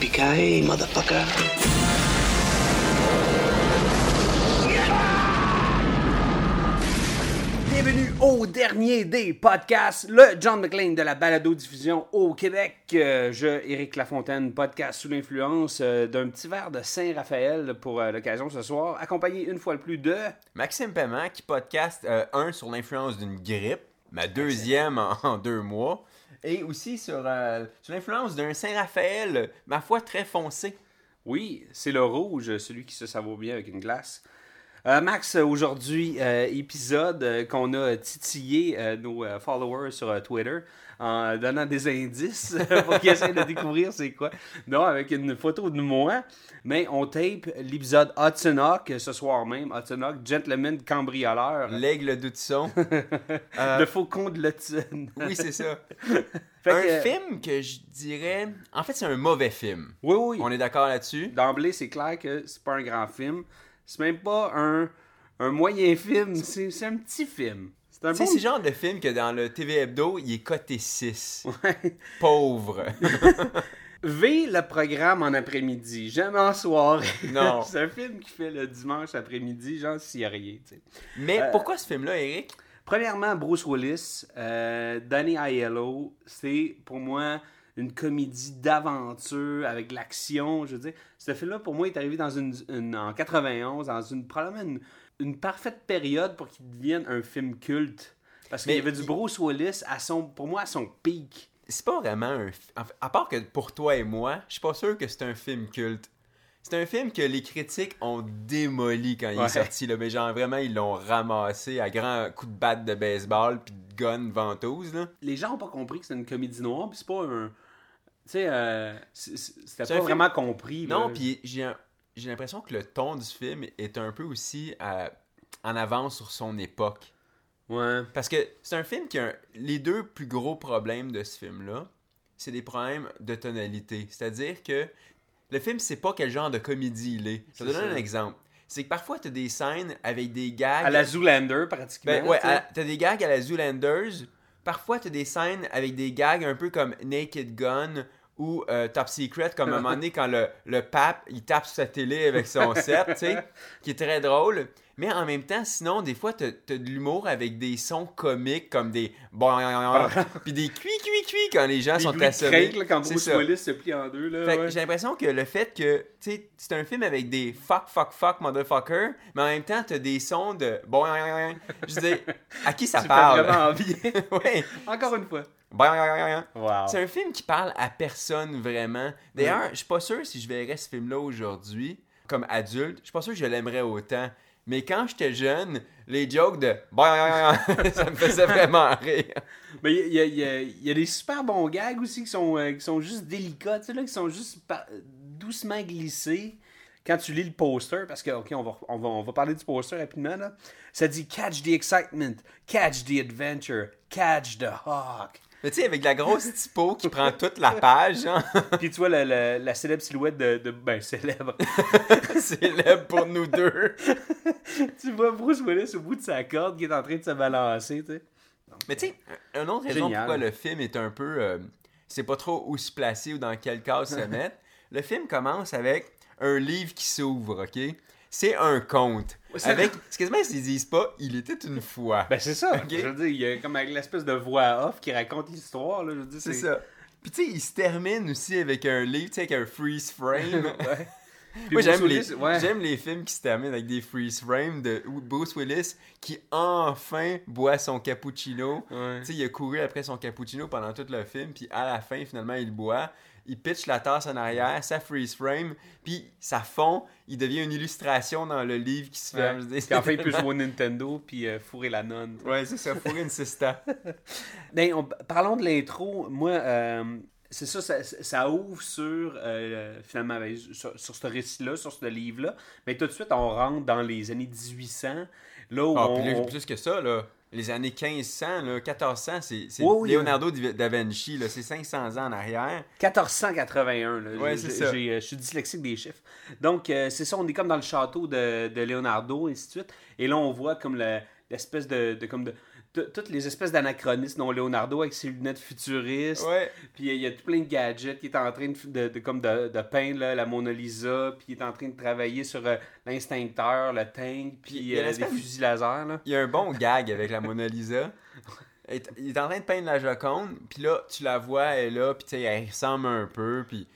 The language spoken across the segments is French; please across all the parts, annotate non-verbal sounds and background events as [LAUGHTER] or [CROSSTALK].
Yippee-ki-yay, motherfucker. Bienvenue au dernier des podcasts, le John McClane de la balado-diffusion au Québec. Euh, je, Éric Lafontaine, podcast sous l'influence euh, d'un petit verre de Saint-Raphaël pour euh, l'occasion ce soir, accompagné une fois le plus de... Maxime Paiement qui podcast euh, un sur l'influence d'une grippe, ma deuxième en, en deux mois, et aussi sur, euh, sur l'influence d'un Saint-Raphaël, ma foi très foncé. Oui, c'est le rouge, celui qui se savoure bien avec une glace. Euh, Max, aujourd'hui, euh, épisode euh, qu'on a titillé nos followers sur Twitter en donnant des indices [LAUGHS] pour qu'ils essaient de découvrir c'est quoi. Non, avec une photo de moi, mais on tape l'épisode Hudson Hawk ce soir même. Hudson Hawk, Gentleman Cambrioleur, L'aigle d'Hudson. [LAUGHS] le faucon de l'Hudson. oui, c'est ça. [LAUGHS] Fait un que- film que je dirais... En fait, c'est un mauvais film. Oui, oui. On est d'accord là-dessus? D'emblée, c'est clair que c'est pas un grand film. C'est même pas un, un moyen film, c'est un petit film. C'est un bon le genre de film que dans le TV Hebdo, il est coté 6. Ouais. [LAUGHS] Pauvre. [LAUGHS] V le programme en après-midi, jamais en soirée. Non. [LAUGHS] c'est un film qui fait le dimanche après-midi, genre s'il y a rien. Mais Euh, pourquoi ce film-là, Eric? Premièrement, Bruce Willis, euh, Danny Aiello, c'est pour moi une comédie d'aventure avec l'action. Je veux dire, ce film-là, pour moi, est arrivé dans une, une- en 91, dans une probablement une, une parfaite période pour qu'il devienne un film culte. Parce qu'il y avait du Bruce Willis, à son, pour moi, à son pic. c'est pas vraiment un. À part que pour toi et moi, je suis pas sûr que c'est un film culte. C'est un film que les critiques ont démoli quand il Ouais. est sorti. Là. Mais genre, vraiment, ils l'ont ramassé à grands coups de batte de baseball puis de gun ventouse. Là. Les gens n'ont pas compris que c'était une comédie noire, puis c'est pas un. Tu sais, euh, c'était pas film- vraiment compris. Non, puis j'ai j'ai l'impression que le ton du film est un peu aussi euh, en avance sur son époque. Ouais. Parce que c'est un film qui a un- les deux plus gros problèmes de ce film-là, c'est des problèmes de tonalité. C'est-à-dire que le film, c'est pas quel genre de comédie il est. Je te ça. un exemple. C'est que parfois, tu as des scènes avec des gags. À la Zoolander, pratiquement. Ben, ouais, t'as des gags à la Zoolanders. Parfois, t'as des scènes avec des gags un peu comme Naked Gun ou euh, Top Secret, comme à un [LAUGHS] moment donné quand le, le pape, il tape sur sa télé avec son set, tu sais, qui est très drôle. Mais en même temps, sinon, des fois, t'as t'as de l'humour avec des sons comiques comme des bon [LAUGHS] puis des cuits cuits cuits quand les gens Les sont assommés. craque, là, quand C'est Bruce ça. Willis se plie en deux. Là, ouais. j'ai l'impression que le fait que, tu sais, c'est un film avec des fuck, fuck, fuck, motherfucker, mais en même temps, t'as des sons de bon, je veux dire, à qui ça [LAUGHS] Tu parle? vraiment [LAUGHS] bien. ouais. Encore une fois. Wow. C'est un film qui parle à personne vraiment. D'ailleurs, je suis pas sûr si je verrais ce film-là aujourd'hui comme adulte. Je suis pas sûr que je l'aimerais autant. Mais quand j'étais jeune, les jokes de [LAUGHS] ça me faisait vraiment [LAUGHS] rire. Mais il y, a- il y a- il y a des super bons gags aussi qui sont, euh, qui sont juste délicats, tu sais, là, qui sont juste doucement glissés. Quand tu lis le poster, parce que, ok, on va, on va, on va parler du poster rapidement, là. Ça dit Catch the excitement, catch the adventure, catch the hawk. Mais tu sais, avec la grosse typo qui prend toute la page, hein, [LAUGHS] Puis tu vois la, la- la célèbre silhouette de. de- ben, célèbre. [LAUGHS] célèbre pour nous deux. [LAUGHS] tu vois Bruce Willis au bout de sa corde qui est en train de se balancer, tu sais. Mais tu sais, un un autre raison Génial. pourquoi le film est un peu. euh, c'est pas trop où se placer ou dans quel cas se mettre. Le film commence avec un livre qui s'ouvre, ok? C'est un conte. C'est- Avec. C'est quasiment s'ils disent pas, il était une fois. Ben, c'est ça. Ok? Je veux dire, il y a comme avec l'espèce de voix off qui raconte l'histoire, là. Je veux dire, c'est ça. Puis tu sais, il se termine aussi avec un livre, tu sais, avec un freeze frame. [LAUGHS] Ouais. Puis Moi, j'aime les, ouais. j'aime les films qui se terminent avec des freeze frames de Bruce Willis qui enfin boit son cappuccino. Ouais. Tu sais, il a couru après son cappuccino pendant tout le film, puis à la fin, finalement, il boit. Il pitch la tasse en arrière, ça freeze frame, puis ça fond, il devient une illustration dans le livre qui se Ouais. ferme. Dis, Puis enfin, il [LAUGHS] peut jouer au Nintendo puis euh, fourrer la nonne. Ouais, c'est ça, fourrer une. Ben, [LAUGHS] on- parlons de l'intro. Moi, euh, c'est ça, ça, ça ouvre sur, euh, finalement, ben, sur, sur ce récit-là, sur ce livre-là. Mais tout de suite, on rentre dans les années 1800, là où Ah, on... puis là, on- plus que ça, là, les années 1500, là, 1400, c'est c'est oui, Leonardo da Vinci, là, c'est 500 ans en arrière. 1481. Là. Ouais, J'ai- c'est ça. j'ai- euh, Je suis dyslexique des chiffres. Donc, euh, c'est ça, on est comme dans le château de, de Leonardo, et ainsi de suite. Et là, on voit comme le- l'espèce de, de, comme de, toutes les espèces d'anachronismes dont Leonardo avec ses lunettes futuristes. Ouais. Puis il y a tout plein de gadgets qui est en train de, de, de- comme de, de peindre là, la Mona Lisa. Puis il est en train de travailler sur euh, l'instincteur, le tank, Puis il puis y a euh, des l'espèce- fusils laser. Là. Il y a un bon gag avec la Mona Lisa. Il est- en train de peindre la Joconde, puis là, tu la vois, elle est là, puis tu sais, elle ressemble un peu, puis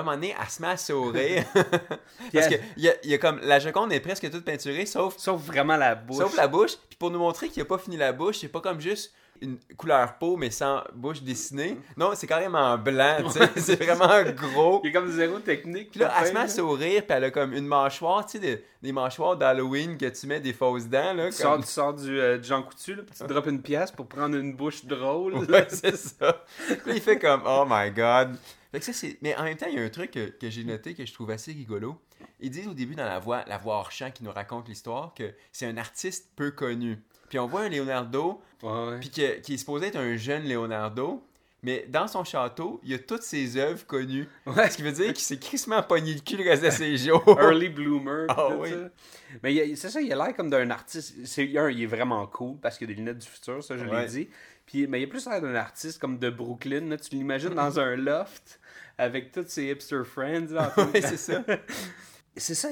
un moment donné, elle se met à sourire. [LAUGHS] Parce que y a, il y a comme, la Joconde est presque toute peinturée, sauf, Sauf vraiment la bouche. sauf la bouche. Puis pour nous montrer qu'il a pas fini la bouche, c'est pas comme juste une couleur peau, mais sans bouche dessinée. Non, c'est carrément blanc, tu sais, [LAUGHS] c'est vraiment gros. [LAUGHS] Il y a comme zéro technique. Puis là, elle se met à peindre, là. sourire, puis elle a comme une mâchoire, tu sais, des, des mâchoires d'Halloween que tu mets des fausses dents, là. Tu sors, comme- tu sors du, euh, du Jean Coutu, là, puis tu drops une pièce pour prendre une bouche drôle. Ouais, c'est ça. Puis il fait comme Oh my god. Fait que ça, c'est... Mais en même temps, il y a un truc que, que j'ai noté que je trouve assez rigolo. Ils disent au début dans la voix, la voix hors champ qui nous raconte l'histoire que c'est un artiste peu connu. Puis on voit un Leonardo, Ouais, puis que- qui est supposé être un jeune Leonardo, mais dans son château, il y a toutes ses œuvres connues. Ouais. Ce qui veut dire qu'il s'est crissement pogné le cul le reste de ses [LAUGHS] jours. Early bloomer. Ah oui. ça. Mais c'est ça, il a l'air comme d'un artiste. C'est, un, il est vraiment cool parce qu'il a des lunettes du futur, ça, je Ouais. l'ai dit. Puis, mais il a plus l'air d'un artiste comme de Brooklyn. Là, tu l'imagines dans un [LAUGHS] loft avec tous ses hipster friends. Là, [LAUGHS] Ouais, c'est ça. [LAUGHS] c'est ça,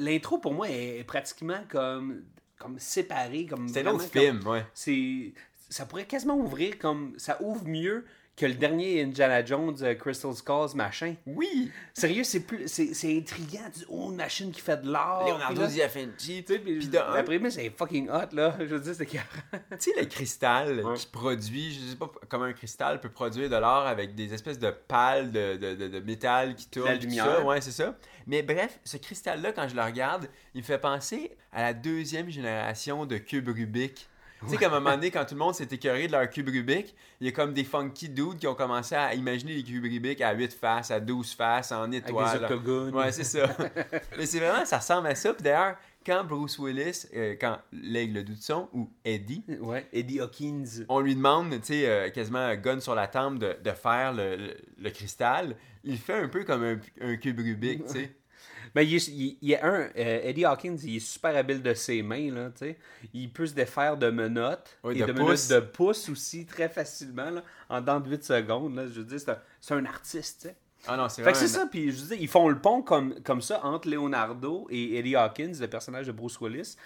l'intro pour moi est pratiquement comme, comme séparée. Comme C'est un autre comme- film, ouais. c'est ça pourrait quasiment ouvrir comme ça ouvre mieux que le dernier Indiana Jones euh, Crystal Skulls machin. Oui! Sérieux, c'est plus c'est, c'est intriguant, dis, oh une machine qui fait de l'art. Leonardo Vinci. tu sais, puis la prémisse c'est fucking hot là, je veux dire c'est carré. Tu sais, le cristal Ouais. qui produit, je sais pas comment un cristal peut produire de l'or avec des espèces de pales de, de, de, de métal qui tournent. La lumière. ça. Ouais, c'est ça. Mais bref, ce cristal-là, quand je le regarde, il me fait penser à la deuxième génération de cubes Rubik. Tu sais, qu'à un moment donné, quand tout le monde s'est écœuré de leur cube Rubik, il y a comme des funky dudes qui ont commencé à imaginer les cubes Rubik à 8 faces, à 12 faces, en Avec étoiles. des octogones. Ouais, c'est ça. [LAUGHS] Mais c'est vraiment, ça ressemble à ça. Puis d'ailleurs, quand Bruce Willis, euh, quand l'aigle d'Hudson ou Eddie, Ouais, Eddie Hawkins. on lui demande, tu sais, euh, quasiment un gun sur la tempe de, de faire le, le- le cristal, il fait un peu comme un, un cube Rubik, tu sais. Ben, il, il- il y a un, euh, Eddie Hawkins, il est super habile de ses mains, là, tu sais. Il peut se défaire de menottes Oui, et de de, menottes de pouces aussi, très facilement, là, en dans de 8 secondes, là. Je veux dire, c'est un, artiste, tu sais. Ah non, c'est Fait que c'est ça, puis je veux dire, ils font le pont comme, comme ça entre Leonardo et Eddie Hawkins, le personnage de Bruce Willis,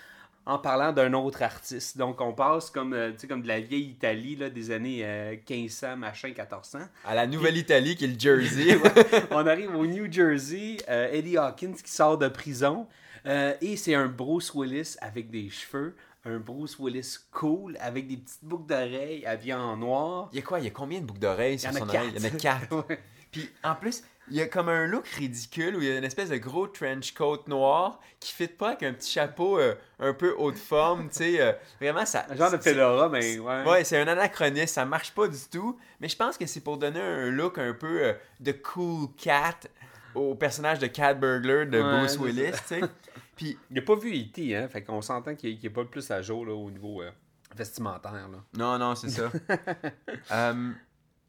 en parlant d'un autre artiste. Donc on passe comme, euh, comme de la vieille Italie là, des années euh, 1500, machin, 1400. À la Nouvelle-Italie, qui est le Jersey. [LAUGHS] on arrive au New Jersey, euh, Eddie Hawkins qui sort de prison, euh, et c'est un Bruce Willis avec des cheveux, un Bruce Willis cool, avec des petites boucles d'oreilles habillé en noir. Il y a quoi? Il y a combien de boucles d'oreilles Il y sur en a son quatre. oreille? Il y en a quatre. [LAUGHS] Ouais. Puis en plus, il y a comme un look ridicule où il y a une espèce de gros trench coat noir qui fit pas avec un petit chapeau euh, un peu haut de forme, tu sais. euh, vraiment, ça... Un genre de fedora, mais ouais. Ouais, c'est un anachronisme, ça marche pas du tout. Mais je pense que c'est pour donner un look un peu euh, de cool cat au personnage de Cat Burglar de Ouais, Bruce Willis, tu sais. [LAUGHS] Puis, Il a pas vu E.T., hein, fait qu'on s'entend qu'il n'est pas le plus à jour là, au niveau vestimentaire. Là. non, non, c'est ça. [LAUGHS]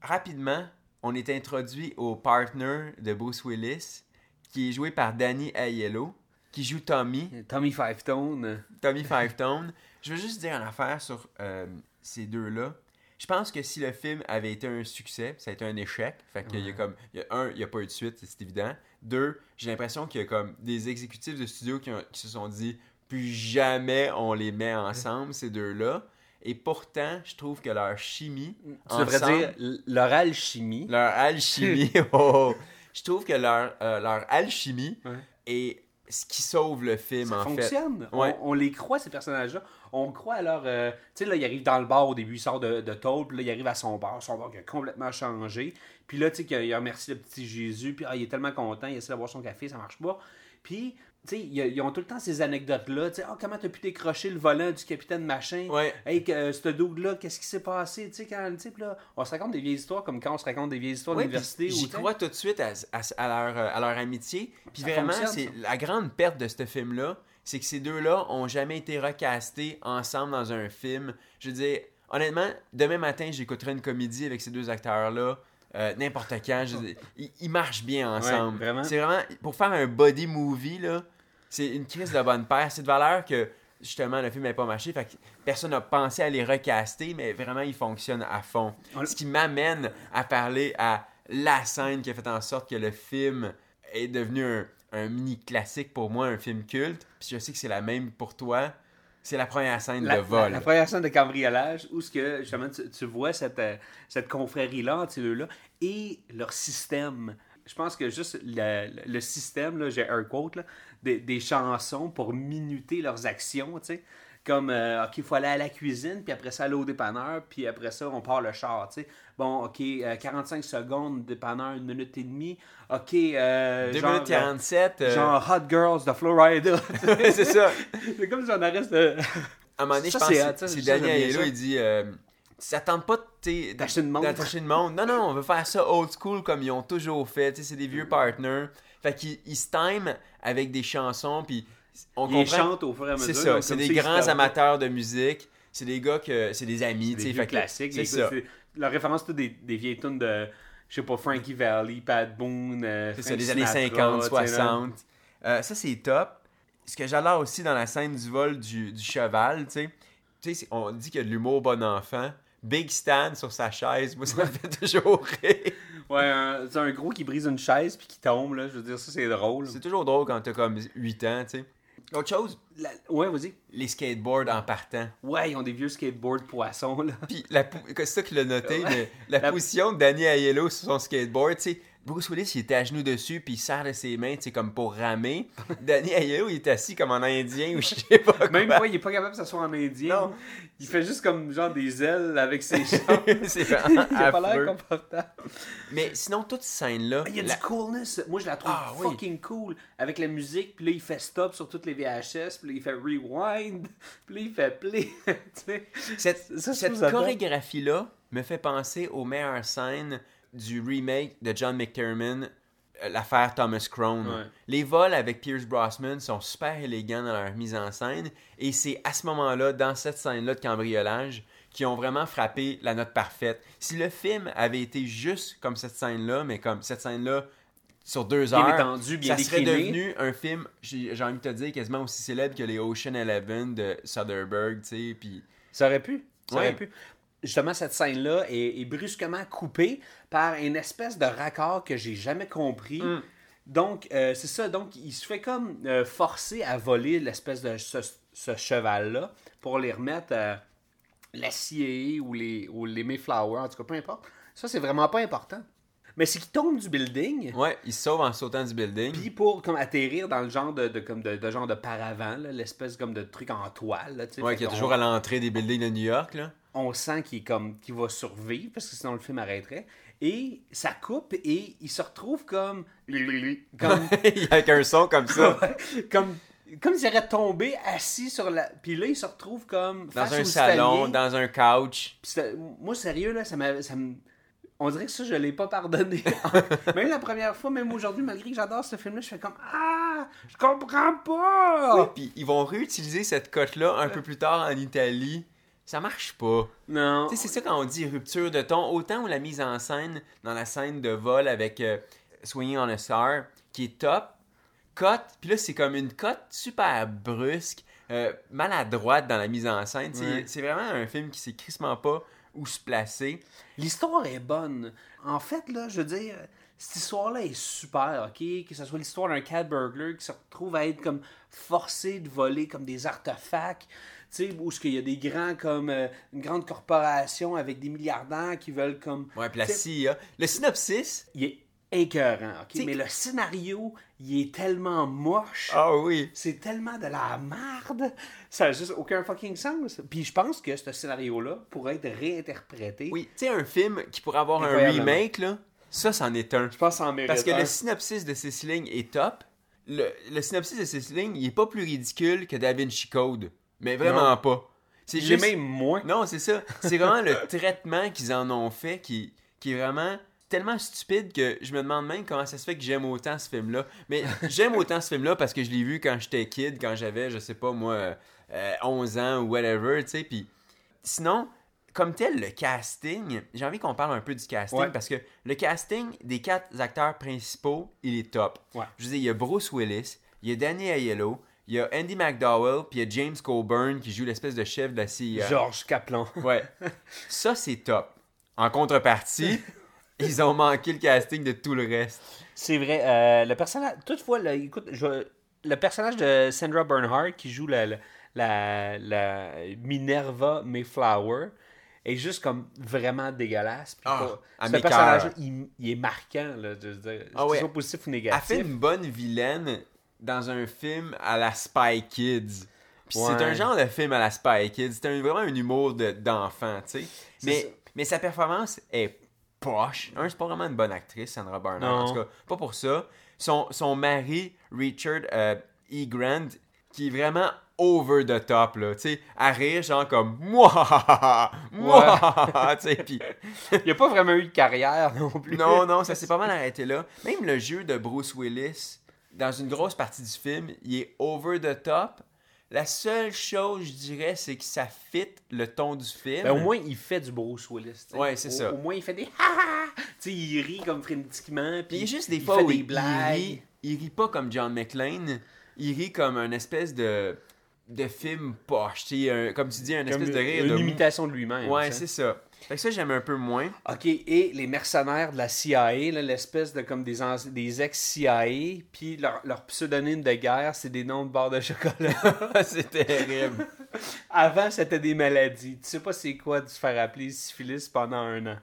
Rapidement, on est introduit au partner de Bruce Willis, qui est joué par Danny Aiello, qui joue Tommy. Tommy Five Tone. Tommy [LAUGHS] Five Tone. Je veux juste dire une affaire sur euh, ces deux-là. Je pense que si le film avait été un succès, ça a été un échec. Fait qu'il y a comme. il y a un, il n'y a pas eu de suite, c'est évident. Deux, j'ai l'impression qu'il y a comme des exécutifs de studio qui, ont- qui se sont dit plus jamais on les met ensemble, ces deux-là. Et pourtant, je trouve que leur chimie. Tu devrais ensemble- dire l- leur alchimie. leur alchimie. [LAUGHS] oh, je trouve que leur, euh, leur alchimie Ouais. est ce qui sauve le film, Ça en fait. fonctionne. Ouais. On, on les croit, ces personnages-là. On croit à leur. euh, tu sais, là, il arrive dans le bar au début, il sort de, de tôle, puis là, il arrive à son bar, son bar qui a complètement changé. Puis là, tu sais, il remercie le petit Jésus, puis ah, il est tellement content, il essaie d'avoir son café, ça marche pas. Puis, ils ont tout le temps ces anecdotes-là. Ah, comment t'as pu décrocher le volant du capitaine machin? Ouais. Hey, euh, ce dude-là, qu'est-ce qui s'est passé? Tu sais, quand, tu sais, puis là, on se raconte des vieilles histoires comme quand on se raconte des vieilles histoires Ouais, d'université. J'y crois tout de suite à, à- à leur, euh, à leur amitié. Puis vraiment, c'est la grande perte de ce film-là, c'est que ces deux-là ont jamais été recastés ensemble dans un film. Je veux dire, honnêtement, demain matin, j'écouterai une comédie avec ces deux acteurs-là. euh, N'importe quand, je ils, ils marchent bien ensemble. C'est vraiment, pour faire un body movie, là, c'est une crise de bonne paire. C'est de valeur que, justement, le film n'a pas marché. Fait que personne n'a pensé à les recaster, mais vraiment, ils fonctionnent à fond. On- Ce qui m'amène à parler à la scène qui a fait en sorte que le film est devenu un, un mini classique pour moi, un film culte. Puis je sais que c'est la même pour toi. C'est la première scène la, de vol. la- la première scène de cambriolage où ce que justement tu, tu vois cette, euh, cette confrérie-là entre ces deux-là et leur système. Je pense que juste le, le système, là, j'ai un quote, là, des, des chansons pour minuter leurs actions, tu sais. Comme, euh, OK, il faut aller à la cuisine, puis après ça, aller au dépanneur, puis après ça, on part le char, sais. Bon, OK, euh, 45 secondes, dépanneur, une minute et demie. OK, euh, 2 genre, minutes 47. euh, euh, genre Hot Girls de Florida. [LAUGHS] c'est ça. c'est comme si on arrête de... À un moment donné, je pense c'est que c'est Aiello, ça. il dit euh, Ça tente pas d'attacher une montre. Non, non, on veut faire ça old school comme ils ont toujours fait. C'est des vieux partners. Fait qu'ils ils se time avec des chansons, puis on Ils comprend. chantent au fur et à mesure. C'est ça, c'est des grands amateurs de musique. C'est des gars que. C'est des amis, C'est tu des sais. fait que- classiques. C'est ça. La référence, c'est des, des vieilles tunes de, je sais pas, Frankie Valley, Pat Boone, euh, C'est ça, les années Sinatra, 50, tu sais, là. 60. Euh, ça, c'est top. Ce que j'adore aussi dans la scène du vol du, du cheval, tu sais, tu sais, on dit qu'il y a de l'humour bon enfant. Big Stan sur sa chaise, moi, ça me fait toujours rire. Ouais, un- c'est un gros qui brise une chaise puis qui tombe, là. Je veux dire, ça, c'est drôle. C'est toujours drôle quand t'as comme 8 ans, tu sais. Autre chose, La- Ouais, vas-y. les skateboards en partant. Ouais, ils ont des vieux skateboards poissons, là. Puis, la c'est ça qu'il a noté, mais la, La- position de Danny Aiello sur son skateboard, tu sais, Bruce Willis, il était à genoux dessus, puis il serre de ses mains, tu sais, comme pour ramer. [LAUGHS] Danny Aiello, il est assis comme en indien ou je sais pas quoi. Même pas, il est pas capable de s'asseoir en indien. Non. Il fait juste comme genre des ailes avec ses [LAUGHS] jambes. c'est [LAUGHS] il a pas l'air confortable. Mais sinon, toute cette scène-là, Il y a la- du coolness. Moi, je la trouve Ah, oui. fucking cool. Avec la musique, puis là, il fait stop sur toutes les VHS, puis là, il fait rewind, puis là, il fait play. cette, cette chorégraphie-là me fait penser aux meilleures scènes du remake de John McTiernan, euh, l'affaire Thomas Crown. Ouais. Les vols avec Pierce Brosnan sont super élégants dans leur mise en scène, et c'est à ce moment-là, dans cette scène-là de cambriolage, qui ont vraiment frappé la note parfaite. Si le film avait été juste comme cette scène-là, mais comme cette scène-là sur deux Bien heures, étendu, bien ça serait décliné. devenu un film, j'ai j'ai envie de te dire, quasiment aussi célèbre que les Ocean Eleven de Soderbergh, tu sais, puis... Ça aurait pu. Ça Ouais. aurait pu. Justement, cette scène-là est, est brusquement coupée par une espèce de raccord que j'ai jamais compris. Mm. Donc, euh, c'est ça. Donc, il se fait comme euh, forcer à voler l'espèce de ce, ce cheval-là pour les remettre à la CIA ou les, ou les Mayflower, en tout cas, peu importe. Ça, c'est vraiment pas important. Mais c'est qu'il tombe du building. Ouais, il se sauve en sautant du building. Puis pour comme atterrir dans le genre de, de- comme de, de genre de paravent, l'espèce comme de truc en toile. Là, ouais, qui est toujours à l'entrée des buildings de New York, là. On sent qu'il est comme qu'il va survivre parce que sinon le film arrêterait et ça coupe et il se retrouve comme comme [LAUGHS] Avec un son comme ça. [LAUGHS] comme comme s'il aurait tombé assis sur la puis là il se retrouve comme Dans face un au salon, dans un couch. Moi sérieux là ça m'a ça me on dirait que ça je l'ai pas pardonné [LAUGHS] même la première fois même aujourd'hui malgré que j'adore ce film là je fais comme ah je comprends pas Oui, puis ils vont réutiliser cette cote-là un peu plus tard en Italie. Ça marche pas. non Tu sais, c'est ça quand on dit rupture de ton. Autant où la mise en scène dans la scène de vol avec euh, Swinging on a Star, qui est top, cote, puis là, c'est comme une cote super brusque, euh, maladroite dans la mise en scène. Ouais. C'est vraiment un film qui sait crissement pas où se placer. L'histoire est bonne. En fait, là, je veux dire, cette histoire-là est super, ok? Que ce soit l'histoire d'un cat burglar qui se retrouve à être comme forcé de voler comme des artefacts, sais, où qu'il y a des grands comme euh, une grande corporation avec des milliardaires qui veulent comme. Ouais, puis la CIA. Le synopsis? Il est écœurant, ok? Mais le scénario, il est tellement moche. Ah oui. C'est tellement de la merde. Ça n'a juste aucun fucking sens. Puis je pense que ce scénario-là pourrait être réinterprété. Oui, tu sais, un film qui pourrait avoir un remake, là, ça, c'en est un. Je pense en mérite Parce que un. le synopsis de Céciline est top. le, le synopsis de lignes, il est pas plus ridicule que Da Vinci Code. Mais vraiment Non. pas. C'est juste... même moins. Non, c'est ça. C'est vraiment le traitement qu'ils en ont fait qui, qui est vraiment tellement stupide que je me demande même comment ça se fait que j'aime autant ce film-là. Mais [LAUGHS] j'aime autant ce film-là parce que je l'ai vu quand j'étais kid, quand j'avais, je sais pas moi, euh, 11 ans ou whatever, tu sais. Puis sinon, comme tel, le casting, j'ai envie qu'on parle un peu du casting Ouais. parce que le casting des quatre acteurs principaux, il est top. Ouais. Je veux dire, il y a Bruce Willis, il y a Danny Aiello, il y a Andy McDowell, puis il y a James Coburn qui joue l'espèce de chef de la CIA. Georges Kaplan. Ouais. Ça, c'est top. En contrepartie, [LAUGHS] ils ont manqué le casting de tout le reste. C'est vrai. euh, le personnage. Toutefois, là, écoute, je- le personnage de Sandra Bernhardt qui joue la, la, la, la Minerva Mayflower est juste comme vraiment dégueulasse. Puis Ah, ce personnage il, il est marquant, là, Ah ouais. positif ou Elle négatif. fait une bonne vilaine dans un film à la Spy Kids. Puis c'est un genre de film à la Spy Kids. C'est un- vraiment un humour de- d'enfant, tu sais. ça. Mais, mais sa performance est poche. Un, c'est pas vraiment une bonne actrice, Sandra Bernard. Non. En tout cas, pas pour ça. Son, son mari, Richard euh, E. Grant, qui est vraiment over the top, là. Tu sais, à rire, genre comme [LAUGHS] moi, moi, [LAUGHS] tu sais. Puis Il n'y a pas vraiment eu de carrière non plus. non, non, ça [LAUGHS] s'est pas mal arrêté là. Même le jeu de Bruce Willis, dans une grosse partie du film, il est over the top. La seule chose, je dirais, c'est que ça fit le ton du film. Ben, au moins, il fait du Bruce Willis. tu sais. Ouais, c'est Au- ça. Au moins, il fait des ha ha. Tu sais, il rit comme frénétiquement. Puis il y a juste des il fois fait où des il blagues. rit, il rit pas comme John McClane, il rit comme un espèce de, de film poche, tu sais, un- comme tu dis, un espèce de rire une de... imitation de lui-même. Ouais, c'est ça. Fait que ça, j'aime un peu moins. OK, et les mercenaires de la CIA, l'espèce de comme des, des ex-CIA, puis leur, leur pseudonyme de guerre, c'est des noms de barres de chocolat. [LAUGHS] [LAUGHS] c'est terrible. Avant, c'était des maladies. Tu sais pas c'est quoi de se faire appeler syphilis pendant un an.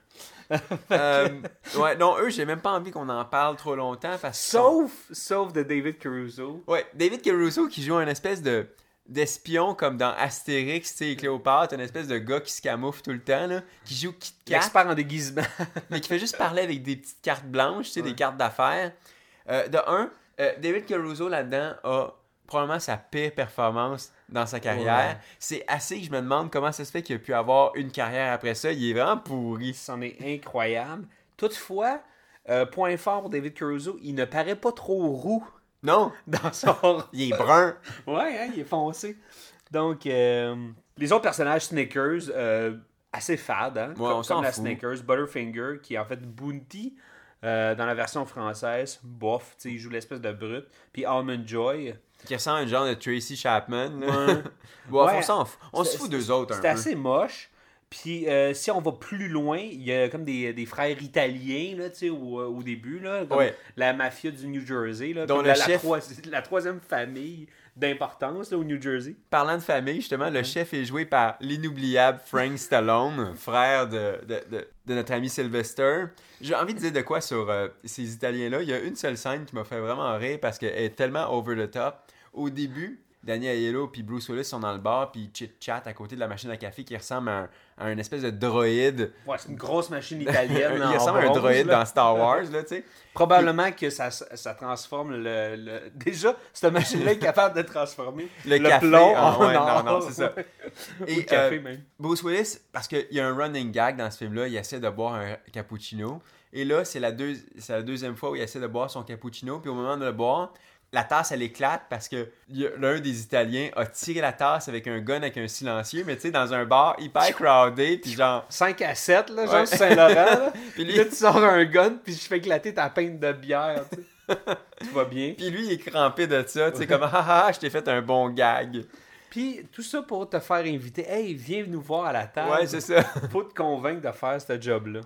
[LAUGHS] Euh, ouais, non, eux, j'ai même pas envie qu'on en parle trop longtemps parce. Sauf, sauf de David Caruso. Ouais, David Caruso qui joue un espèce de d'espion comme dans Astérix, et Cléopâtre, un espèce de gars qui se camoufle tout le temps, là, qui joue Kit Kat, L'expert en déguisement. [LAUGHS] mais qui fait juste parler avec des petites cartes blanches, tu sais, des cartes d'affaires. Euh, de un, euh, David Caruso là-dedans a probablement sa pire performance dans sa carrière. Ouais. C'est assez que je me demande comment ça se fait qu'il a pu avoir une carrière après ça. Il est vraiment pourri. C'en est incroyable. Toutefois, euh, point fort pour David Caruso, il ne paraît pas trop roux Non, [LAUGHS] dans son il est brun. Ouais, hein, il est foncé. Donc, euh, les autres personnages Snickers, euh, assez fades, hein, Ouais, comme, la fout. Snickers, Butterfinger, qui est en fait Bounty euh, dans la version française, bof, tu sais, il joue l'espèce de brute, puis Almond Joy. Qui ressemble à un genre de Tracy Chapman. Ouais. [LAUGHS] Bon, Ouais. on s'en fout. On se fout d'eux autres un C'est assez moche. Puis euh, si on va plus loin, il y a comme des, des frères italiens là, tu sais, au, au début, là, comme Ouais. la mafia du New Jersey, là, Dont le la, la chef- troi- la troisième famille d'importance là, au New Jersey. Parlant de famille, justement, le chef est joué par l'inoubliable Frank [LAUGHS] Stallone, frère de, de, de- de notre ami Sylvester. J'ai envie de dire de quoi sur euh, ces Italiens-là. Il y a une seule scène qui m'a fait vraiment rire parce qu'elle est tellement over the top. Au début, Danny Aiello et Bruce Willis sont dans le bar puis chit-chat à côté de la machine à café qui ressemble à un, à espèce de droïde. Ouais, c'est une grosse machine italienne. [LAUGHS] il ressemble à un droïde là. dans Star Wars, là, tu sais. Probablement que ça, ça transforme le, le- Déjà, cette machine-là est capable de transformer Le café plomb en- en ouais, non, or. non, c'est ça. [LAUGHS] Et, le café, euh, même. Bruce Willis, parce qu'il y a un running gag dans ce film-là, il essaie de boire un cappuccino. Et là, c'est la, deux- c'est la deuxième fois où il essaie de boire son cappuccino. Puis au moment de le boire, la tasse, elle éclate parce que l'un des Italiens a tiré la tasse avec un gun avec un silencieux, mais tu sais, dans un bar hyper [LAUGHS] crowded. Puis genre. 5 à 7, là, genre Ouais. sur Saint-Laurent. là. [LAUGHS] Puis lui- là, tu sors un gun, puis je fais éclater ta pinte de bière. Tu, tu vas bien. Puis lui, il est crampé de ça. Tu sais, comme, ah ah, ah, je t'ai fait un bon gag. Puis tout ça pour te faire inviter. Hey, viens nous voir à la table. Ouais, c'est ça. [LAUGHS] Faut te convaincre de faire ce job-là.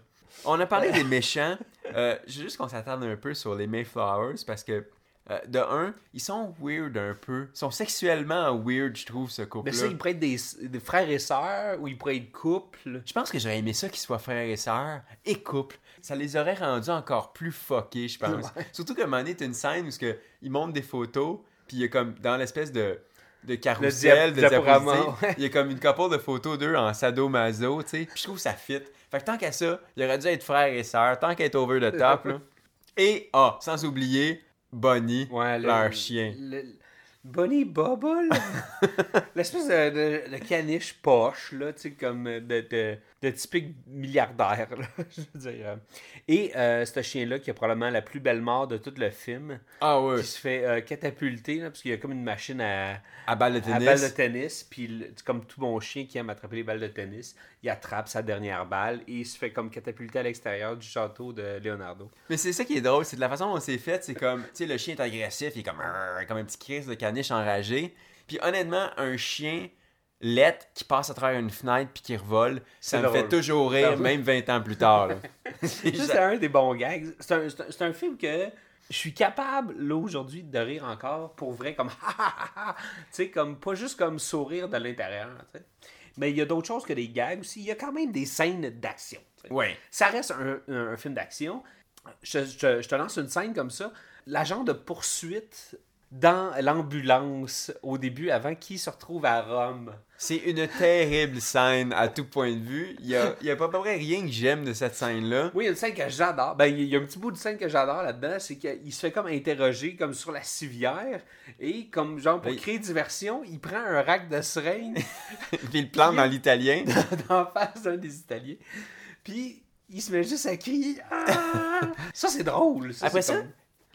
On a parlé des méchants. Euh, juste qu'on s'attarde un peu sur les Mayflowers parce que, euh, de un, ils sont weird un peu. Ils sont sexuellement weird, je trouve, ce Mais couple-là. ça, ils pourraient être des, des frères et sœurs, ou ils pourraient être couple. Je pense que j'aurais aimé ça qu'ils soient frères et sœurs et couple. Ça les aurait rendus encore plus fuckés, je pense. Surtout moment donné, t'as une scène où que, ils montrent des photos, puis il y a comme dans l'espèce de, de carrousel, de diaporama, diapositive, ouais. il y a comme une couple de photos d'eux en sadomaso, tu sais. Puis je trouve ça fit. Fait que tant qu'à ça, il aurait dû être frères et sœurs, tant qu'à être over the top, là. [LAUGHS] Et, ah, sans oublier, Bonnie, Ouais, le- leur chien. le- Bonnie Bubble, [LAUGHS] l'espèce de, de- de caniche poche, là, tu sais, comme de, de, de typique milliardaire, là, [LAUGHS] je veux dire. Et euh, ce chien-là, qui a probablement la plus belle mort de tout le film, Ah qui se fait euh, catapulter, là, parce qu'il y a comme une machine à, à balle de à tennis. balle de tennis, puis comme tout bon chien qui aime attraper les balles de tennis, il attrape sa dernière balle et il se fait comme catapulter à l'extérieur du château de Leonardo. Mais c'est ça qui est drôle, c'est de la façon dont c'est fait, c'est comme, tu sais, le chien est agressif, il est comme, Arr comme un petit crise de caniche enragé. Puis honnêtement, un chien laid qui passe à travers une fenêtre puis qui revole, ça me fait toujours rire, même 20 ans plus tard. là. [LAUGHS] Ça, c'est un des bons gags. C'est un, un- un film que je suis capable, là, aujourd'hui, de rire encore pour vrai, comme ha ha ha ha. Tu sais, comme pas juste comme sourire de l'intérieur. Mais il y a d'autres choses que des gags aussi. Il y a quand même des scènes d'action. Ouais. Ça reste un, un- un film d'action. Je, je- je te lance une scène comme ça. L'agent de poursuite dans l'ambulance au début, avant qu'il se retrouve à Rome. C'est une terrible scène à tout point de vue. Il y a, il y a pas peu près rien que j'aime de cette scène-là. Oui, il y a une scène que j'adore. Ben, il y a un petit bout de scène que j'adore là-dedans, c'est qu'il se fait comme interroger comme sur la civière et comme genre pour créer diversion, il prend un rack de seringues [LAUGHS] Puis il plante dans l'italien. [LAUGHS] d'en face d'un des Italiens. Puis il se met juste à crier. Ah! Ça c'est drôle. Ça, Après ça,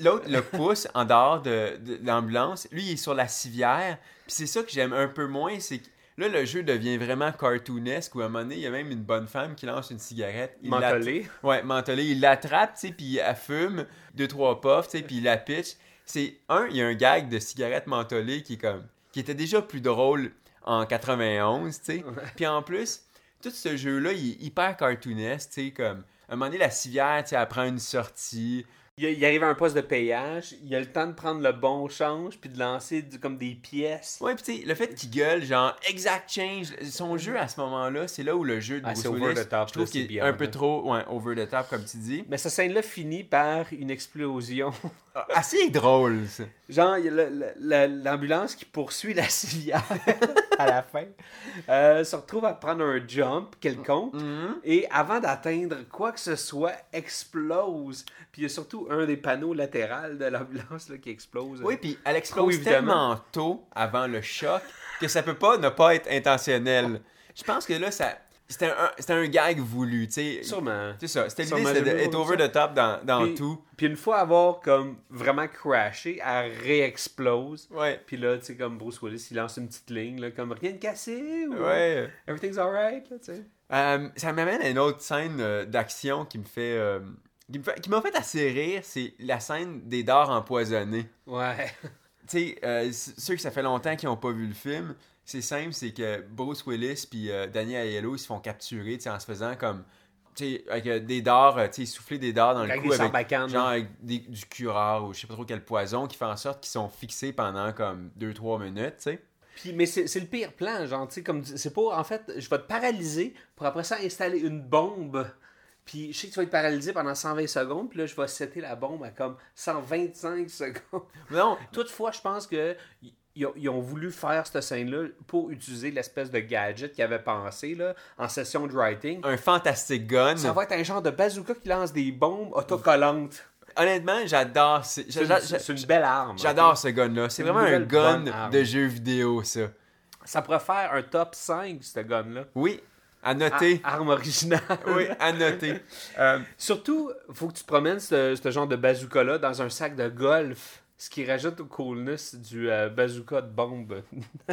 L'autre le pousse en dehors de, de l'ambulance. Lui, il est sur la civière. Puis c'est ça que j'aime un peu moins, c'est que là, le jeu devient vraiment cartoonesque où à un moment donné, il y a même une bonne femme qui lance une cigarette. Il Mentholé. l'att- Ouais, mentholé. Il l'attrape, tu sais, puis elle fume deux, trois puffs, tu sais, puis il la pitch. C'est un, il y a un gag de cigarette mentholée qui est comme... qui était déjà plus drôle en 91, tu sais. Puis en plus, tout ce jeu-là, il est hyper cartoonesque, tu sais, comme... À un moment donné, la civière, tu sais, elle prend une sortie. Il, arrive à un poste de payage, il a le temps de prendre le bon change puis de lancer du- comme des pièces. Ouais, pis tu sais, le fait qu'il gueule, genre, exact change, son jeu à ce moment-là, c'est là où le jeu de Ah, Bruce over the top, je trouve qu'il est un peu trop, ouais, over the top, comme tu dis. Mais cette scène-là finit par une explosion. [LAUGHS] Assez drôle, ça. Genre, l'ambulance qui poursuit la civière [LAUGHS] à la fin euh, se retrouve à prendre un jump quelconque Mhm. et avant d'atteindre quoi que ce soit, explose. Puis il y a surtout un des panneaux latéraux de l'ambulance qui explose. Oui, puis elle explose évidemment. tellement tôt avant le choc que ça peut pas ne pas être intentionnel. Je pense que là, ça c'était un, c'était un gag voulu, tu sais. Sûrement. C'est ça, c'était l'idée, c'était d'être over the top dans, dans Puis- tout. Puis une fois avoir comme vraiment crashé, elle réexplose. Ouais. Puis là, tu sais, comme Bruce Willis, il lance une petite ligne, là, comme rien de cassé ou Ouais. everything's alright, là, tu sais. Euh, ça m'amène à une autre scène euh, d'action qui me fait. euh, qui fait- qui m'a fait assez rire, c'est la scène des dards empoisonnés. Ouais. Tu sais, euh, ceux que ça fait longtemps qui n'ont pas vu le film, c'est simple, c'est que Bruce Willis puis euh, Danny Aiello, ils se font capturer, tu sais, en se faisant comme. Tu sais, avec euh, des dards, euh, tu sais, souffler des dards dans le Avec cou des avec, genre avec des- du curare ou je sais pas trop quel poison qui fait en sorte qu'ils sont fixés pendant comme 2-3 minutes, tu sais. Puis, mais c'est c'est le pire plan, genre, tu sais, comme, c'est pas, en fait, je vais te paralyser pour après ça installer une bombe. Puis je sais que tu vas être paralysé pendant 120 secondes, puis là, je vais setter la bombe à comme 125 [LAUGHS] secondes. Non, Toutefois, je pense que ils ont, voulu faire cette scène-là pour utiliser l'espèce de gadget qu'ils avaient pensé, là, en session de writing. un fantastic gun. Ça va être un genre de bazooka qui lance des bombes autocollantes. Honnêtement, j'adore. c'est- une, belle arme. J'adore ce gun-là. C'est vraiment un gun de jeu vidéo, ça. Ça pourrait faire un top 5, ce gun-là. Oui, à noter. Arme originale. [LAUGHS] Oui, à noter. Euh, Surtout, faut que tu promènes ce, ce genre de bazooka-là dans un sac de golf. Ce qui rajoute au coolness du euh, bazooka de bombe. [LAUGHS]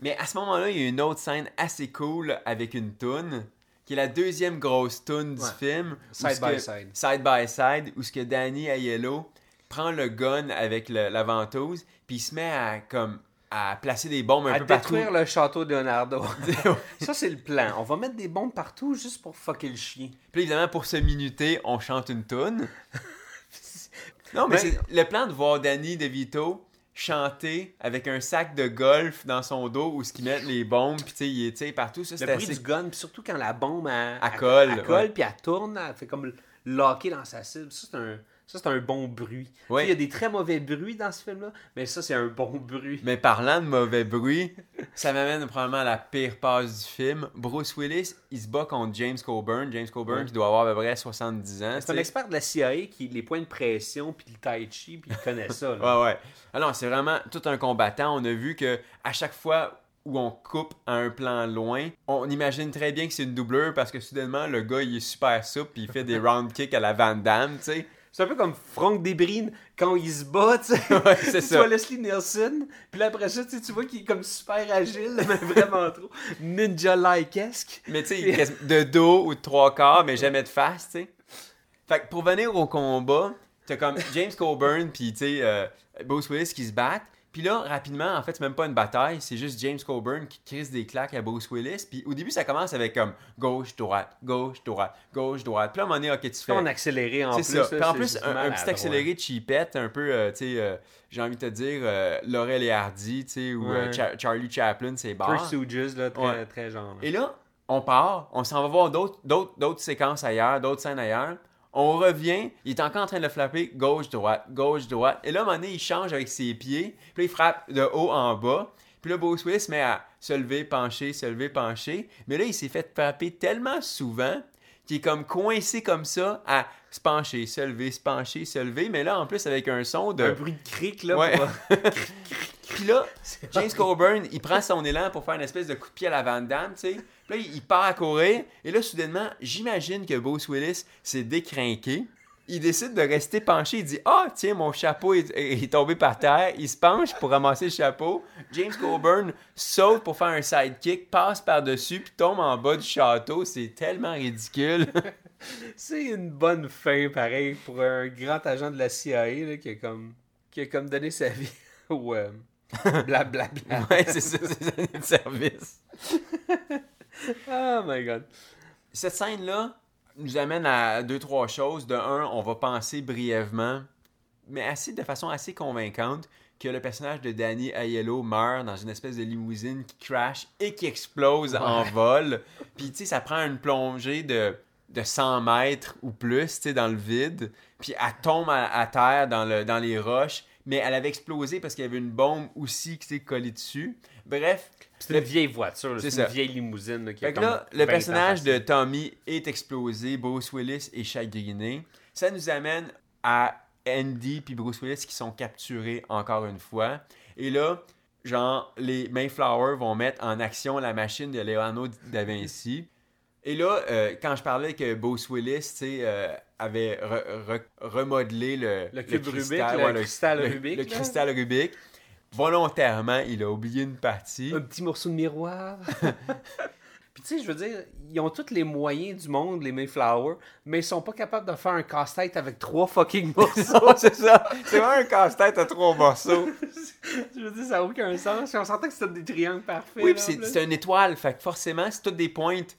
mais à ce moment-là, il y a une autre scène assez cool avec une toune, qui est la deuxième grosse toune du Ouais. film. Side by que- side. Side by side, où ce que Danny Aiello prend le gun avec le- la ventouse, puis il se met à, comme, à placer des bombes un à peu partout. détruire le château de Leonardo. [LAUGHS] Ça, c'est le plan. On va mettre des bombes partout juste pour fucker le chien. Puis évidemment, pour se minuter, on chante une toune. [LAUGHS] non, mais Ben- c'est le plan de voir Danny DeVito chanter avec un sac de golf dans son dos où ce qu'ils mettent les bombes, puis tu sais, il est partout. Ça, Le bruit assez... du gun, puis surtout quand la bombe elle, Elle colle, elle colle ouais. puis elle tourne, elle fait comme locké dans sa cible. Ça, c'est un, ça, c'est un bon bruit. Tu sais, Ouais. Il y a des très mauvais bruits dans ce film-là, mais ça, c'est un bon bruit. Mais parlant de mauvais bruit, ça m'amène probablement à la pire passe du film. Bruce Willis, il se bat contre James Coburn. James Coburn qui doit avoir à peu près 70 ans. C'est un expert de la CIA qui les points de pression, puis le tai chi, puis il connaît ça. là. [LAUGHS] Ouais, ouais. Alors, c'est vraiment tout un combattant. On a vu que à chaque fois où on coupe à un plan loin, on imagine très bien que c'est une doubleur parce que soudainement, le gars, il est super souple puis il fait des round kicks à la Van Damme, tu sais. C'est un peu comme Franck Desbrines quand il se bat, tu sais. [LAUGHS] Ouais, c'est tu ça. vois Leslie Nielsen, puis là, après ça, tu tu vois qu'il est comme super agile, [LAUGHS] mais vraiment trop. Ninja-like-esque. Mais tu sais, il de dos ou de trois quarts, mais jamais de face, tu sais. Fait que pour venir au combat, t'as comme James Coburn puis tu sais, euh, Bruce Willis qui se battent. Puis là, rapidement, en fait, c'est même pas une bataille, c'est juste James Coburn qui crisse des claques à Bruce Willis. Puis au début, ça commence avec comme gauche, droite, gauche, droite, gauche, droite. Puis là, à un moment donné, ok, tu fais. En accéléré en C'est plus. ça. là, Puis en c'est plus, un, petit accéléré de cheapette, un peu, euh, tu sais, euh, j'ai envie de te dire, euh, Laurel et Hardy, tu sais, ou euh, Ouais. Cha- Charlie Chaplin, c'est barre. Stooges, là, très, Ouais. très genre. là. Et là, on part, on s'en va voir d'autres- d'autres d'autres séquences ailleurs, d'autres scènes ailleurs. On revient, il est encore en train de le flapper gauche-droite, gauche-droite. Et là, à un moment donné, il change avec ses pieds, puis là, il frappe de haut en bas. Puis là, Willis se met à se lever, pencher, se lever, pencher. Mais là, il s'est fait frapper tellement souvent qu'il est comme coincé comme ça à se pencher, se lever, se pencher, se lever. Mais là, en plus, avec un son de... Un bruit de cric, là. Ouais. pour- [LAUGHS] Puis là, James Coburn, il prend son élan pour faire une espèce de coup de pied à la Van Damme, tu sais. Là, il part à courir. Et là, soudainement, j'imagine que Bruce Willis s'est décrinqué. Il décide de rester penché. Il dit Ah, tiens, mon chapeau est, est tombé par terre. Il se penche pour ramasser le chapeau. James Coburn saute pour faire un sidekick, passe par-dessus, puis tombe en bas du château. C'est tellement ridicule. [LAUGHS] C'est une bonne fin, pareil, pour un grand agent de la CIA là, qui, a comme, qui a comme donné sa vie [LAUGHS] au euh, blablabla. ouais, c'est ça, c'est ça, service. [LAUGHS] Oh my god. Cette scène-là nous amène à deux, trois choses. De un, on va penser brièvement, mais assez, de façon assez convaincante, que le personnage de Danny Aiello meurt dans une espèce de limousine qui crash et qui explose en vol. Puis, tu sais, ça prend une plongée de, de 100 mètres ou plus, tu sais, dans le vide. Puis, elle tombe à, à terre dans, le, dans les roches. Mais elle avait explosé parce qu'il y avait une bombe aussi qui s'est collée dessus. Bref, C'est une vieille voiture, C'est une vieille limousine. là, qui fait que là, 20 le personnage de. Tommy est explosé, Bruce Willis est chagriné. Ça nous amène à Andy puis Bruce Willis qui sont capturés encore une fois. Et là, genre, les Mayflower vont mettre en action la machine de Leonardo da Vinci. Et là, euh, quand je parlais que Bruce Willis, tu sais, euh, avait re- re- remodelé le, Le cube cristal, le Rubik, le cristal Rubik, volontairement, il a oublié une partie. Un petit morceau de miroir. [LAUGHS] [LAUGHS] Puis tu sais, je veux dire, ils ont tous les moyens du monde, les Mayflower, mais ils sont pas capables de faire un casse-tête avec trois fucking [LAUGHS] morceaux. c'est ça. C'est vraiment un casse-tête à trois morceaux. je veux dire, ça n'a aucun sens. Puis On sentait que c'était des triangles parfaits. Oui, puis c'est une étoile, fait que forcément, c'est toutes des pointes.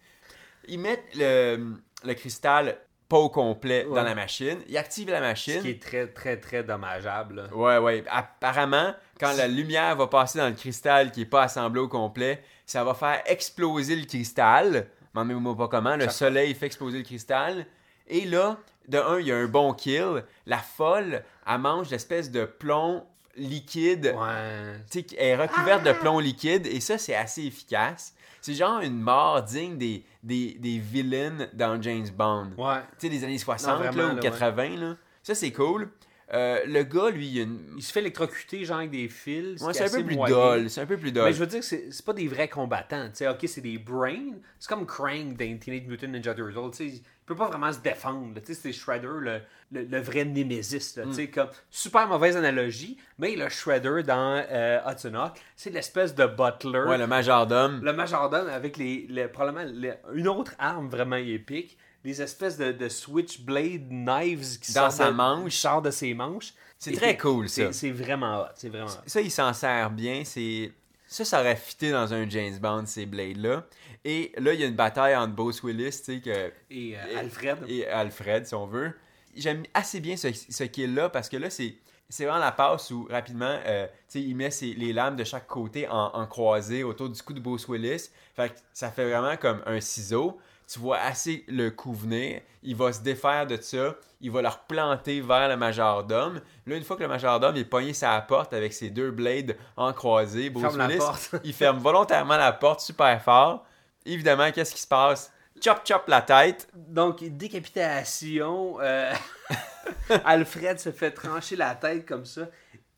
Ils mettent le, le cristal pas au complet Ouais. dans la machine, ils activent la Ce machine. qui est très, très, très dommageable. là. Ouais, ouais. Apparemment, quand la lumière va passer dans le cristal qui est pas assemblé au complet, ça va faire exploser le cristal. Demandez-moi pas comment. Le soleil fait exploser le cristal. Et là, de un, il y a un bon kill. La folle, elle mange l'espèce de plomb liquide Ouais. tu sais, elle est recouverte de plomb liquide et ça, c'est assez efficace. C'est genre une mort digne des, des, des villains dans James Bond. Ouais. Tu sais, des années 60 Non, vraiment, là, ou là, 80. Là. Ça, c'est cool. Euh, le gars, lui, il a une... Il se fait électrocuter, genre avec des fils. Ouais, c'est est un peu plus moyen. dol. C'est un peu plus dol. Mais je veux dire, c'est c'est pas des vrais combattants. Tu sais, ok, c'est des brains. C'est comme Krang dans Teenage Mutant Ninja Turtles. Tu sais, il peut pas vraiment se défendre. là. Tu sais, c'est Shredder, le, le, le vrai Nemesis. là. Tu Mm. sais, comme super mauvaise analogie. Mais le Shredder dans euh, Hudson Hawk, c'est l'espèce de butler. Ouais, le majordome. Le majordome avec les, les- probablement les- une autre arme vraiment épique, des espèces de, de switchblade knives qui Dans sortent sa de, manche. sortent de ses manches. C'est très cool, ça. C'est vraiment hot, c'est vraiment hot. Ça, il s'en sert bien. C'est Ça, ça aurait fité dans un James Bond, ces blades-là. Et là, il y a une bataille entre Bruce Willis, tu sais, que... Et euh, Alfred. et Alfred, si on veut. J'aime assez bien ce, ce kill-là parce que là, c'est. C'est vraiment la passe où, rapidement, euh, tu sais, il met ses- les lames de chaque côté en, en croisée autour du cou de Bruce Willis. Fait que ça fait vraiment comme un ciseau. Tu vois assez le coup venir, il va se défaire de ça, il va le replanter vers le majordome. Là, une fois que le majordome est pogné sa porte avec ses deux blades en croisé, Bruce ferme la Willis, porte. [LAUGHS] il ferme volontairement la porte super fort. Évidemment, qu'est-ce qui se passe? Chop chop la tête. Donc, décapitation. euh, [LAUGHS] Alfred se fait trancher la tête comme ça.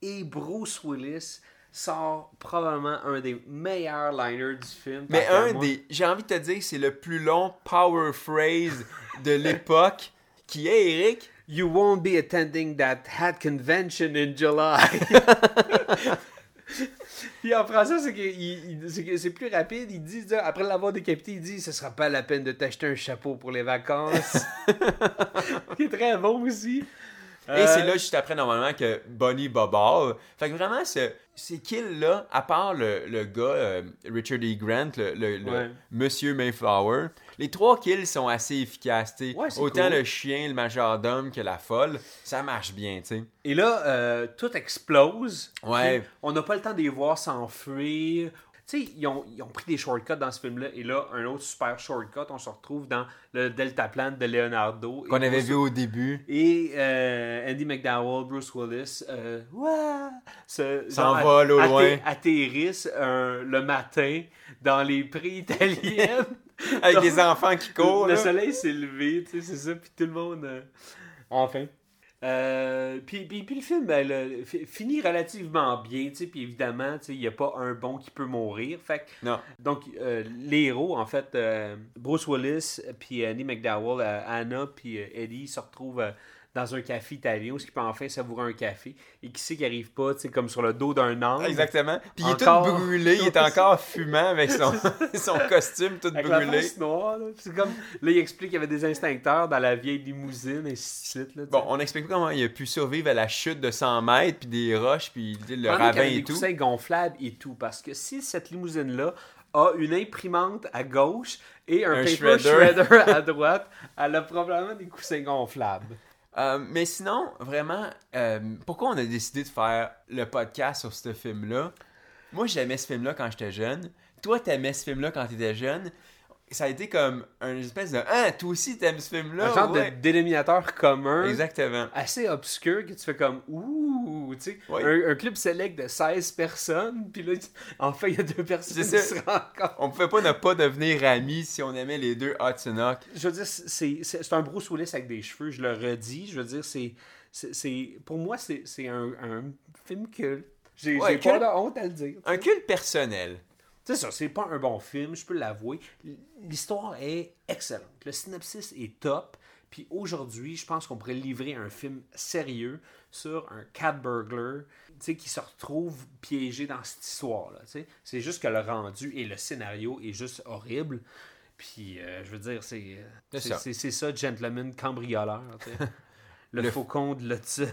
Et Bruce Willis sort probablement un des meilleurs liners du film. Mais un moi. des, j'ai envie de te dire, c'est le plus long power phrase de [LAUGHS] l'époque qui est Eric? You won't be attending that hat convention in July. [LAUGHS] Puis en français, c'est c'est c'est plus rapide. Il dit, après l'avoir décapité, il dit Ce sera pas la peine de t'acheter un chapeau pour les vacances. [LAUGHS] Qui est très bon aussi. Et Euh, c'est là, juste après, normalement, que Bonnie Boball. Fait que vraiment, ce, ces kills-là, à part le, le gars, euh, Richard E. Grant, le, le- le Ouais. Monsieur Mayflower, les trois kills sont assez efficaces. t'sais. Ouais, Autant cool. le chien, le majordome que la folle, ça marche bien, tu sais. Et là, euh, tout explose. Ouais. On n'a pas le temps de les voir s'enfuir. Tu sais, ils ont, ils ont pris des shortcuts dans ce film-là. Et là, un autre super shortcut, on se retrouve dans le deltaplan de Leonardo. Qu'on avait vu au début. Et euh, Andy McDowell, Bruce Willis, euh, S'envolent au loin. atterrissent euh, le matin dans les prés italiennes. [LAUGHS] Avec Donc, des enfants qui courent. Le là. soleil s'est levé, tu sais, c'est ça, puis tout le monde. euh, Enfin. Euh, puis, puis, puis le film fi- finit relativement bien, tu sais, puis évidemment, tu sais, il n'y a pas un bon qui peut mourir. Fait que- Non. donc, euh, les héros, en fait, euh, Bruce Willis, puis Andy McDowell, euh, Anna, puis euh, Eddie se retrouvent euh, dans un café italien où ils peuvent enfin savourer un café. Et qui sait qui arrive pas, tu sais, comme sur le dos d'un angle. Exactement. Puis il est Encore. tout brûlé, il est [LAUGHS] encore fumant avec son, [LAUGHS] son costume tout Avec la brûlé. face noire, là. C'est comme, là, il explique qu'il y avait des instincteurs dans la vieille limousine, et ainsi de suite, là. Bon, on explique pas comment il a pu survivre à la chute de 100 mètres, puis des roches, puis le Pendant qu'il ravin et des tout. coussins gonflables et tout. Parce que si cette limousine-là a une imprimante à gauche et un, Un paper shredder. shredder. à [LAUGHS] droite, elle a probablement des coussins gonflables. Euh, mais sinon, vraiment, euh, pourquoi on a décidé de faire le podcast sur ce film-là? Moi, j'aimais ce film-là quand j'étais jeune. Toi, t'aimais ce film-là quand t'étais jeune. Ça a été comme une espèce de Ah, toi aussi t'aimes ce film-là? un genre Ouais. de dénominateur commun. Exactement. Assez obscur que tu fais comme Ouh, tu sais, Oui. un, un club select de 16 personnes, puis là, [LAUGHS] enfin, il y a deux personnes qui se rencontrent. On pouvait pas ne pas devenir amis si on aimait les deux Hudson Hawk. je veux dire, c'est c'est- c'est un Bruce Willis avec des cheveux, je le redis. Je veux dire, c'est. c'est- c'est- Pour moi, c'est c'est un, un film culte. J'ai Ouais, pas de honte à le dire. Un culte personnel. C'est ça, c'est pas un bon film, je peux l'avouer. L'histoire est excellente. Le synopsis est top. Puis aujourd'hui, je pense qu'on pourrait livrer un film sérieux sur un cat burglar qui se retrouve piégé dans cette histoire-là. C'est juste que le rendu et le scénario est juste horrible. Puis, euh, je veux dire, c'est euh, ça. ça, gentleman cambrioleur. [LAUGHS] le, Le- faucon de l'Hudson.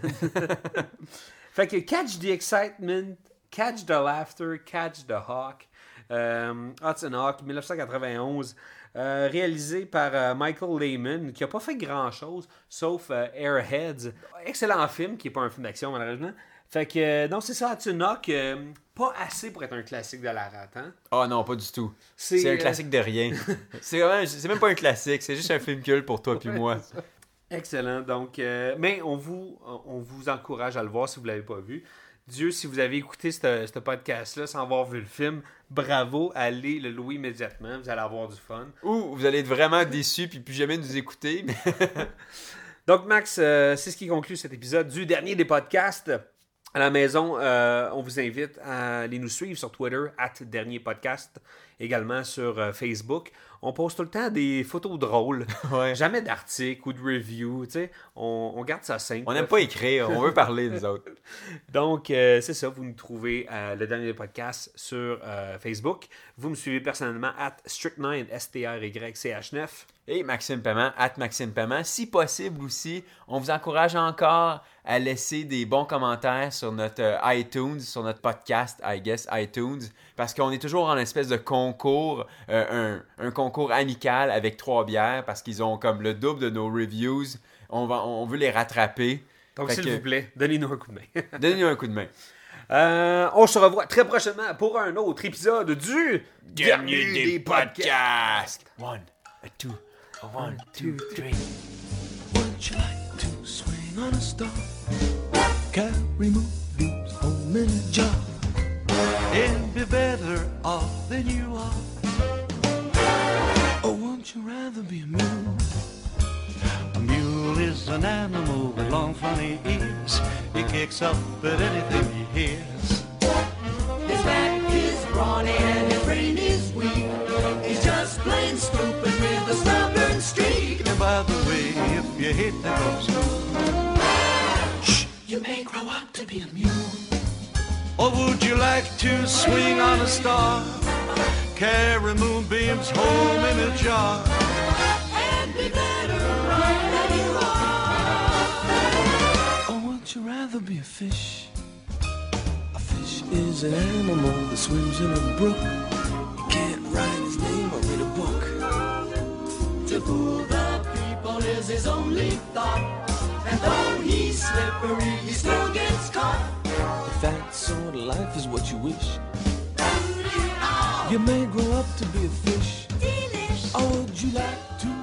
[LAUGHS] fait que catch the excitement, catch the laughter, catch the hawk. Euh, Hudson Hawk, 1991. euh, réalisé par euh, Michael Lehman, qui a pas fait grand-chose, sauf euh, Airheads. Excellent film, qui est pas un film d'action, malheureusement. Fait que, non, c'est ça, Hawk, euh, pas assez pour être un classique de la rate, hein? Oh non, pas du tout. C'est, un classique de rien. [LAUGHS] c'est même pas un classique, c'est juste un film culte pour toi puis moi. Excellent. Donc, mais on vous, on vous encourage à le voir si vous ne l'avez pas vu. Dieu, si vous avez écouté ce podcast-là sans avoir vu le film, bravo, allez le louer immédiatement. Vous allez avoir du fun. Ou vous allez être vraiment déçus puis plus jamais nous écouter. [LAUGHS] Donc, Max, euh, c'est ce qui conclut cet épisode du dernier des podcasts. À la maison, euh, on vous invite à aller nous suivre sur Twitter, at Dernier Podcast, également sur euh, Facebook. On poste tout le temps des photos drôles. [LAUGHS] Ouais. Jamais d'articles ou de reviews. On, on garde ça simple. On n'aime pas écrire, on veut parler nous autres. [LAUGHS] Donc, euh, c'est ça, vous nous trouvez euh, le dernier podcast sur euh, Facebook. Vous me suivez personnellement at Strict9, S-T-R-Y-C-H-9. Et Maxime Paiement, at Maxime Paiement. Si possible aussi, on vous encourage encore à laisser des bons commentaires sur notre iTunes, sur notre podcast, I guess, iTunes, parce qu'on est toujours en espèce de concours, euh, un, un concours amical avec trois bières, parce qu'ils ont comme le double de nos reviews. On, va, on veut les rattraper. Donc, s'il que- vous plaît, donnez-nous un coup de main. [LAUGHS] Donnez-nous un coup de main. Euh, on se revoit très prochainement pour un autre épisode du Dernier des podcasts. One, a two, One, two, three. Would you like to swing on a star? Carry home in a jar and be better off than you are. Or won't you rather be a mule? A mule is an animal with long funny ears. He kicks up at anything he hears. His back is brawny and his brain is weak. He's just plain stupid with a stubborn streak. And by the way, if you hate to school, shh, you may grow up to be a mule. Or would you like to swing on a star? Carry moonbeams home in a jar. And be better off than you are. Or would you rather be a fish? A fish is an animal that swims in a brook. You can't write his name or read a book. To fool the people is his only thought. And though he's slippery, he still gets caught. That sort of life is what you wish, you may grow up to be a fish. Or would you like to